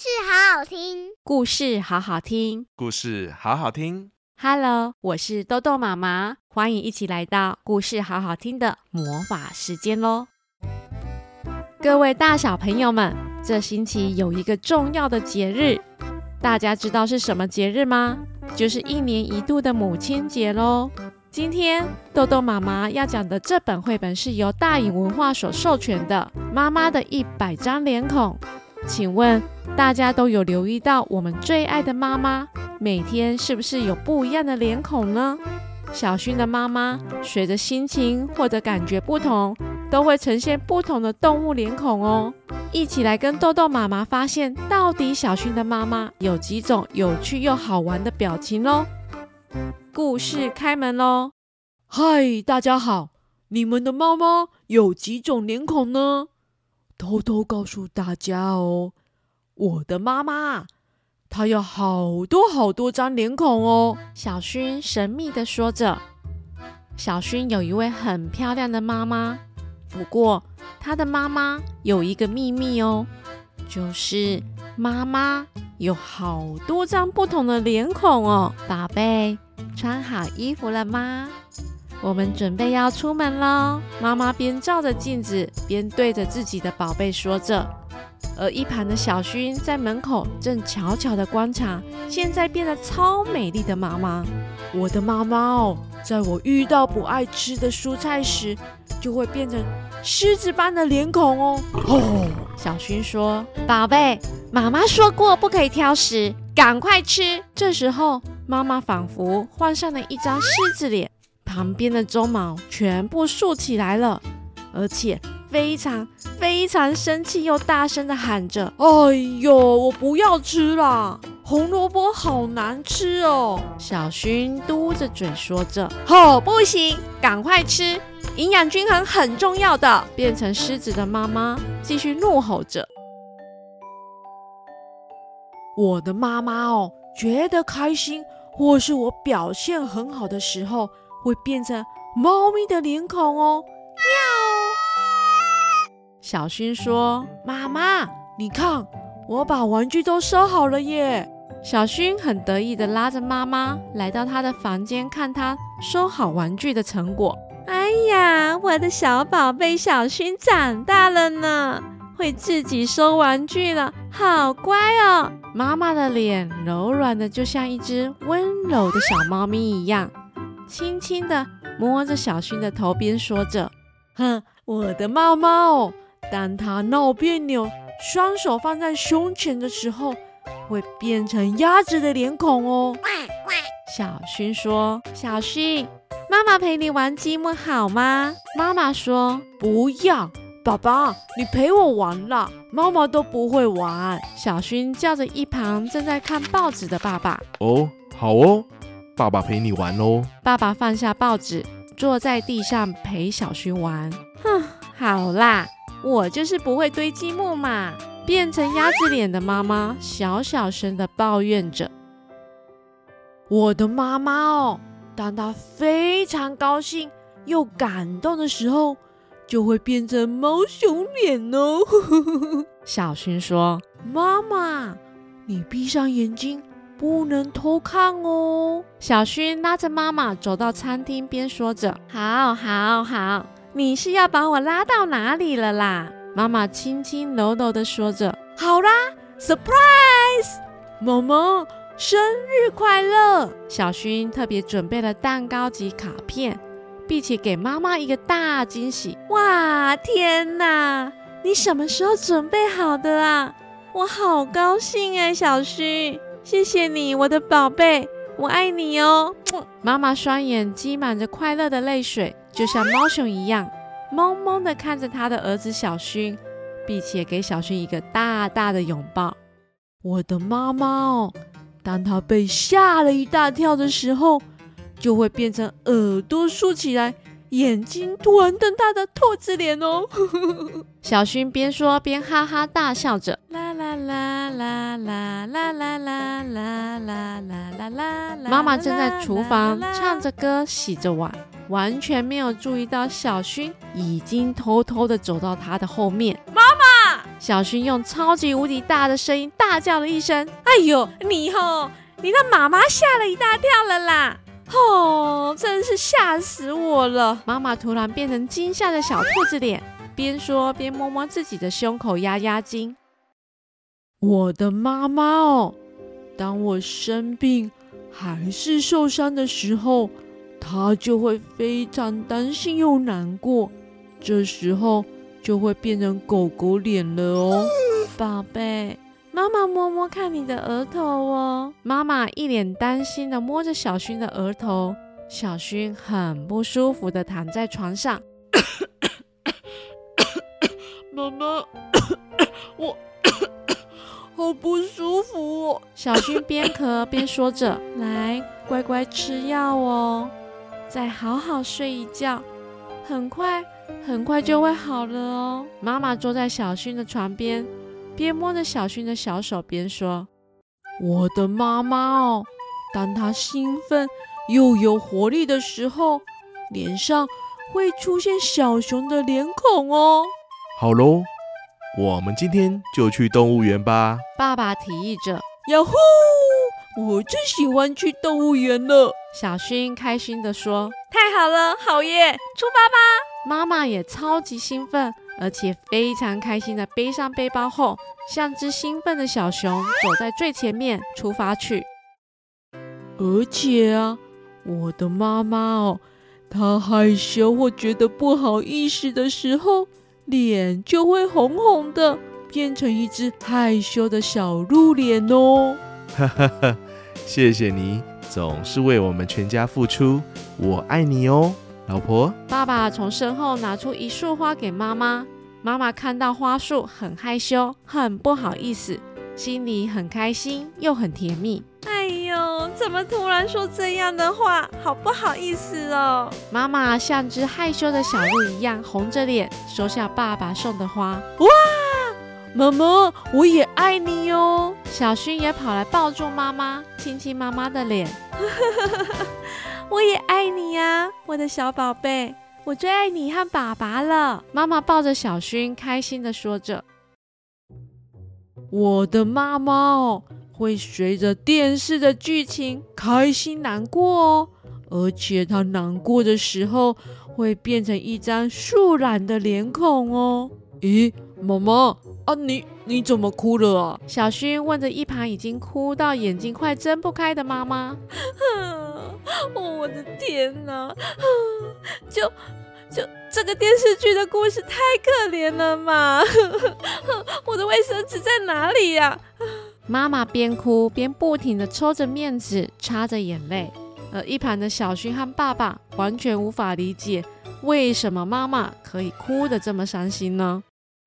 事好好听，故事好好听，故事好好听。Hello，我是豆豆妈妈，欢迎一起来到故事好好听的魔法时间喽！各位大小朋友们，这星期有一个重要的节日，大家知道是什么节日吗？就是一年一度的母亲节喽。今天豆豆妈妈要讲的这本绘本是由大影文化所授权的《妈妈的一百张脸孔》。请问大家都有留意到我们最爱的妈妈每天是不是有不一样的脸孔呢？小薰的妈妈随着心情或者感觉不同，都会呈现不同的动物脸孔哦。一起来跟豆豆妈妈发现，到底小薰的妈妈有几种有趣又好玩的表情喽？故事开门喽！嗨，大家好，你们的妈妈有几种脸孔呢？偷偷告诉大家哦，我的妈妈她有好多好多张脸孔哦。小薰神秘的说着。小薰有一位很漂亮的妈妈，不过她的妈妈有一个秘密哦，就是妈妈有好多张不同的脸孔哦。宝贝，穿好衣服了吗？我们准备要出门喽！妈妈边照着镜子，边对着自己的宝贝说着。而一旁的小薰在门口正悄悄地观察，现在变得超美丽的妈妈。我的妈妈哦，在我遇到不爱吃的蔬菜时，就会变成狮子般的脸孔哦。哦，小薰说：“宝贝，妈妈说过不可以挑食，赶快吃。”这时候，妈妈仿佛换上了一张狮子脸。旁边的鬃毛全部竖起来了，而且非常非常生气又大声地喊着：“哎呦，我不要吃啦！红萝卜好难吃哦！”小薰嘟着嘴说着：“哦，不行，赶快吃，营养均衡很重要的。”变成狮子的妈妈继续怒吼着：“我的妈妈哦，觉得开心或是我表现很好的时候。”会变成猫咪的脸孔哦，喵！小薰说：“妈妈，你看，我把玩具都收好了耶！”小薰很得意地拉着妈妈来到她的房间，看她收好玩具的成果。哎呀，我的小宝贝小薰长大了呢，会自己收玩具了，好乖哦！妈妈的脸柔软的，就像一只温柔的小猫咪一样。轻轻地摸着小薰的头，边说着：“哼，我的猫猫，当他闹别扭，双手放在胸前的时候，会变成鸭子的脸孔哦。”小薰说：“小薰，妈妈陪你玩积木好吗？”妈妈说：“不要，爸爸，你陪我玩啦，妈妈都不会玩。”小薰叫着一旁正在看报纸的爸爸：“哦，好哦。”爸爸陪你玩哦！爸爸放下报纸，坐在地上陪小薰玩。哼，好啦，我就是不会堆积木嘛。变成鸭子脸的妈妈小小声的抱怨着。我的妈妈哦，当她非常高兴又感动的时候，就会变成猫熊脸哦。小薰说：“妈妈，你闭上眼睛。”不能偷看哦！小薰拉着妈妈走到餐厅边，说着：“好，好，好，你是要把我拉到哪里了啦？”妈妈轻轻柔柔的说着：“好啦，surprise！萌萌生日快乐！”小薰特别准备了蛋糕及卡片，并且给妈妈一个大惊喜。哇，天哪！你什么时候准备好的啊？我好高兴哎，小薰。谢谢你，我的宝贝，我爱你哦。妈妈双眼积满着快乐的泪水，就像猫熊一样，懵懵的看着他的儿子小薰，并且给小薰一个大大的拥抱。我的妈妈哦，当她被吓了一大跳的时候，就会变成耳朵竖起来，眼睛突然瞪大的兔子脸哦。小薰边说边哈哈大笑着。啦啦啦啦啦啦啦啦啦啦啦啦啦！妈妈正在厨房唱着歌，洗着碗，完全没有注意到小薰已经偷偷的走到他的后面。妈妈，小薰用超级无敌大的声音大叫了一声：“哎呦，你吼，你让妈妈吓了一大跳了啦！哦，真是吓死我了！”妈妈突然变成惊吓的小兔子脸，边说边摸摸自己的胸口压压惊。我的妈妈哦，当我生病还是受伤的时候，她就会非常担心又难过，这时候就会变成狗狗脸了哦。宝贝，妈妈摸摸看你的额头哦。妈妈一脸担心的摸着小薰的额头，小薰很不舒服的躺在床上。妈妈，我。好不舒服哦！小薰边咳边说着：“来，乖乖吃药哦，再好好睡一觉，很快很快就会好了哦。”妈妈坐在小薰的床边，边摸着小薰的小手边说：“我的妈妈哦，当她兴奋又有活力的时候，脸上会出现小熊的脸孔哦。”好喽。我们今天就去动物园吧，爸爸提议着。呀呼！我最喜欢去动物园了。小薰开心地说：“太好了，好耶！出发吧！”妈妈也超级兴奋，而且非常开心地背上背包后，像只兴奋的小熊走在最前面出发去。而且啊，我的妈妈哦，她害羞或觉得不好意思的时候。脸就会红红的，变成一只害羞的小鹿脸哦。哈哈哈，谢谢你总是为我们全家付出，我爱你哦，老婆。爸爸从身后拿出一束花给妈妈，妈妈看到花束很害羞，很不好意思，心里很开心又很甜蜜。哎呦，怎么突然说这样的话？好不好意思哦。妈妈像只害羞的小鹿一样，红着脸收下爸爸送的花。哇，妈妈，我也爱你哦。小薰也跑来抱住妈妈，亲亲妈妈的脸。我也爱你呀，我的小宝贝，我最爱你和爸爸了。妈妈抱着小薰，开心的说着：“我的妈妈哦。”会随着电视的剧情开心难过哦，而且她难过的时候会变成一张素染的脸孔哦。咦，妈妈啊，你你怎么哭了啊？小薰问着一旁已经哭到眼睛快睁不开的妈妈。哦，我的天哪！就就这个电视剧的故事太可怜了嘛！我的卫生纸在哪里呀？妈妈边哭边不停地抽着面纸，擦着眼泪，而一旁的小薰和爸爸完全无法理解，为什么妈妈可以哭得这么伤心呢？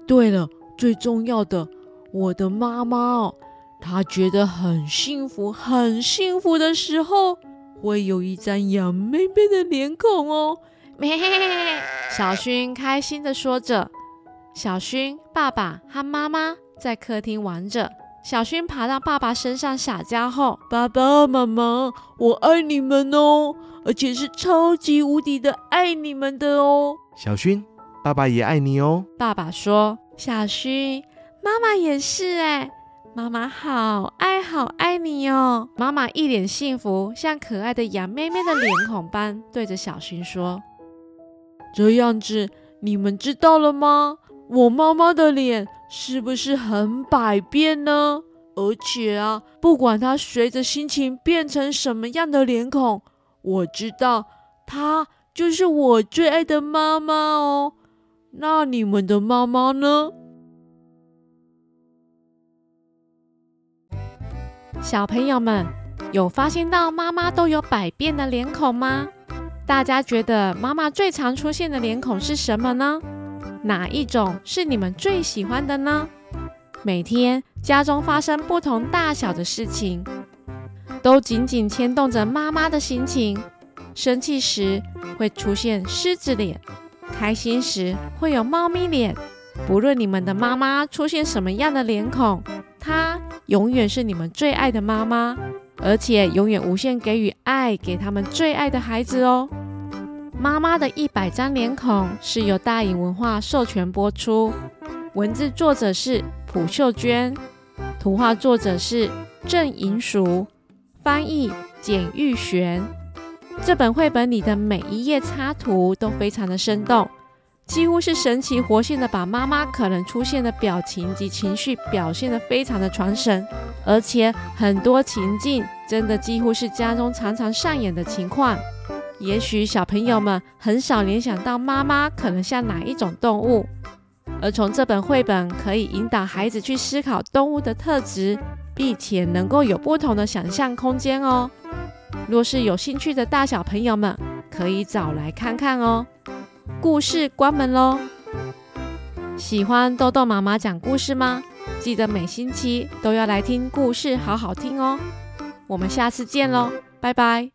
对了，最重要的，我的妈妈哦，她觉得很幸福、很幸福的时候，会有一张羊妹妹的脸孔哦。咩，小薰开心的说着。小薰、爸爸和妈妈在客厅玩着。小薰爬到爸爸身上撒娇后，爸爸妈妈，我爱你们哦，而且是超级无敌的爱你们的哦。小薰，爸爸也爱你哦。爸爸说：“小薰，妈妈也是哎，妈妈好爱好爱你哦。”妈妈一脸幸福，像可爱的羊妹妹的脸孔般，对着小薰说：“这样子，你们知道了吗？我妈妈的脸。”是不是很百变呢？而且啊，不管她随着心情变成什么样的脸孔，我知道她就是我最爱的妈妈哦。那你们的妈妈呢？小朋友们有发现到妈妈都有百变的脸孔吗？大家觉得妈妈最常出现的脸孔是什么呢？哪一种是你们最喜欢的呢？每天家中发生不同大小的事情，都紧紧牵动着妈妈的心情。生气时会出现狮子脸，开心时会有猫咪脸。不论你们的妈妈出现什么样的脸孔，她永远是你们最爱的妈妈，而且永远无限给予爱给他们最爱的孩子哦。妈妈的一百张脸孔是由大颖文化授权播出，文字作者是朴秀娟，图画作者是郑银淑，翻译简玉璇。这本绘本里的每一页插图都非常的生动，几乎是神奇活现的，把妈妈可能出现的表情及情绪表现得非常的传神，而且很多情境真的几乎是家中常常上演的情况。也许小朋友们很少联想到妈妈可能像哪一种动物。而从这本绘本可以引导孩子去思考动物的特质，并且能够有不同的想象空间哦。若是有兴趣的大小朋友们，可以找来看看哦。故事关门喽。喜欢豆豆妈妈讲故事吗？记得每星期都要来听故事，好好听哦。我们下次见喽，拜拜。